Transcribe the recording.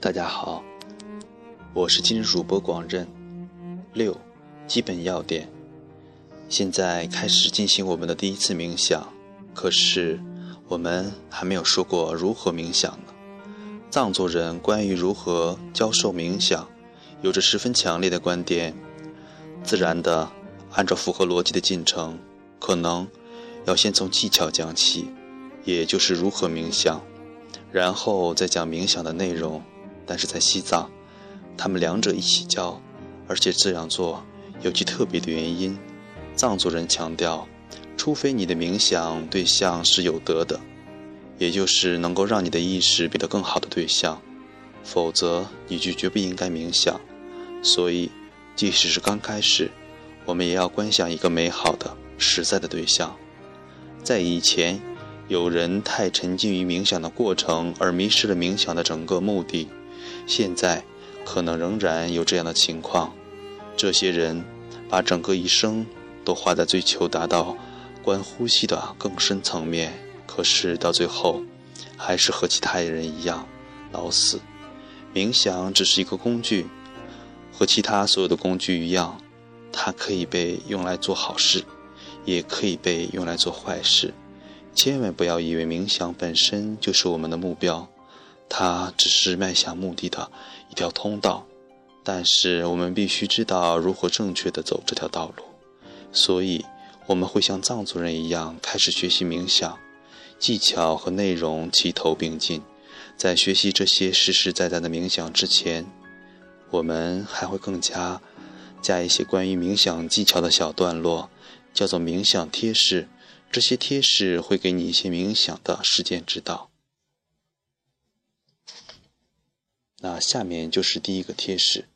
大家好，我是今日主播广任。六，基本要点。现在开始进行我们的第一次冥想，可是我们还没有说过如何冥想呢。藏族人关于如何教授冥想，有着十分强烈的观点。自然的，按照符合逻辑的进程，可能要先从技巧讲起，也就是如何冥想，然后再讲冥想的内容。但是在西藏，他们两者一起教，而且这样做有其特别的原因。藏族人强调，除非你的冥想对象是有德的，也就是能够让你的意识变得更好的对象，否则你就绝不应该冥想。所以，即使是刚开始，我们也要观想一个美好的、实在的对象。在以前，有人太沉浸于冥想的过程，而迷失了冥想的整个目的。现在可能仍然有这样的情况，这些人把整个一生都花在追求达到观呼吸的更深层面，可是到最后还是和其他人一样老死。冥想只是一个工具，和其他所有的工具一样，它可以被用来做好事，也可以被用来做坏事。千万不要以为冥想本身就是我们的目标。它只是迈向目的的一条通道，但是我们必须知道如何正确的走这条道路。所以，我们会像藏族人一样开始学习冥想，技巧和内容齐头并进。在学习这些实实在在的冥想之前，我们还会更加加一些关于冥想技巧的小段落，叫做冥想贴士。这些贴士会给你一些冥想的实践指导。那下面就是第一个贴士。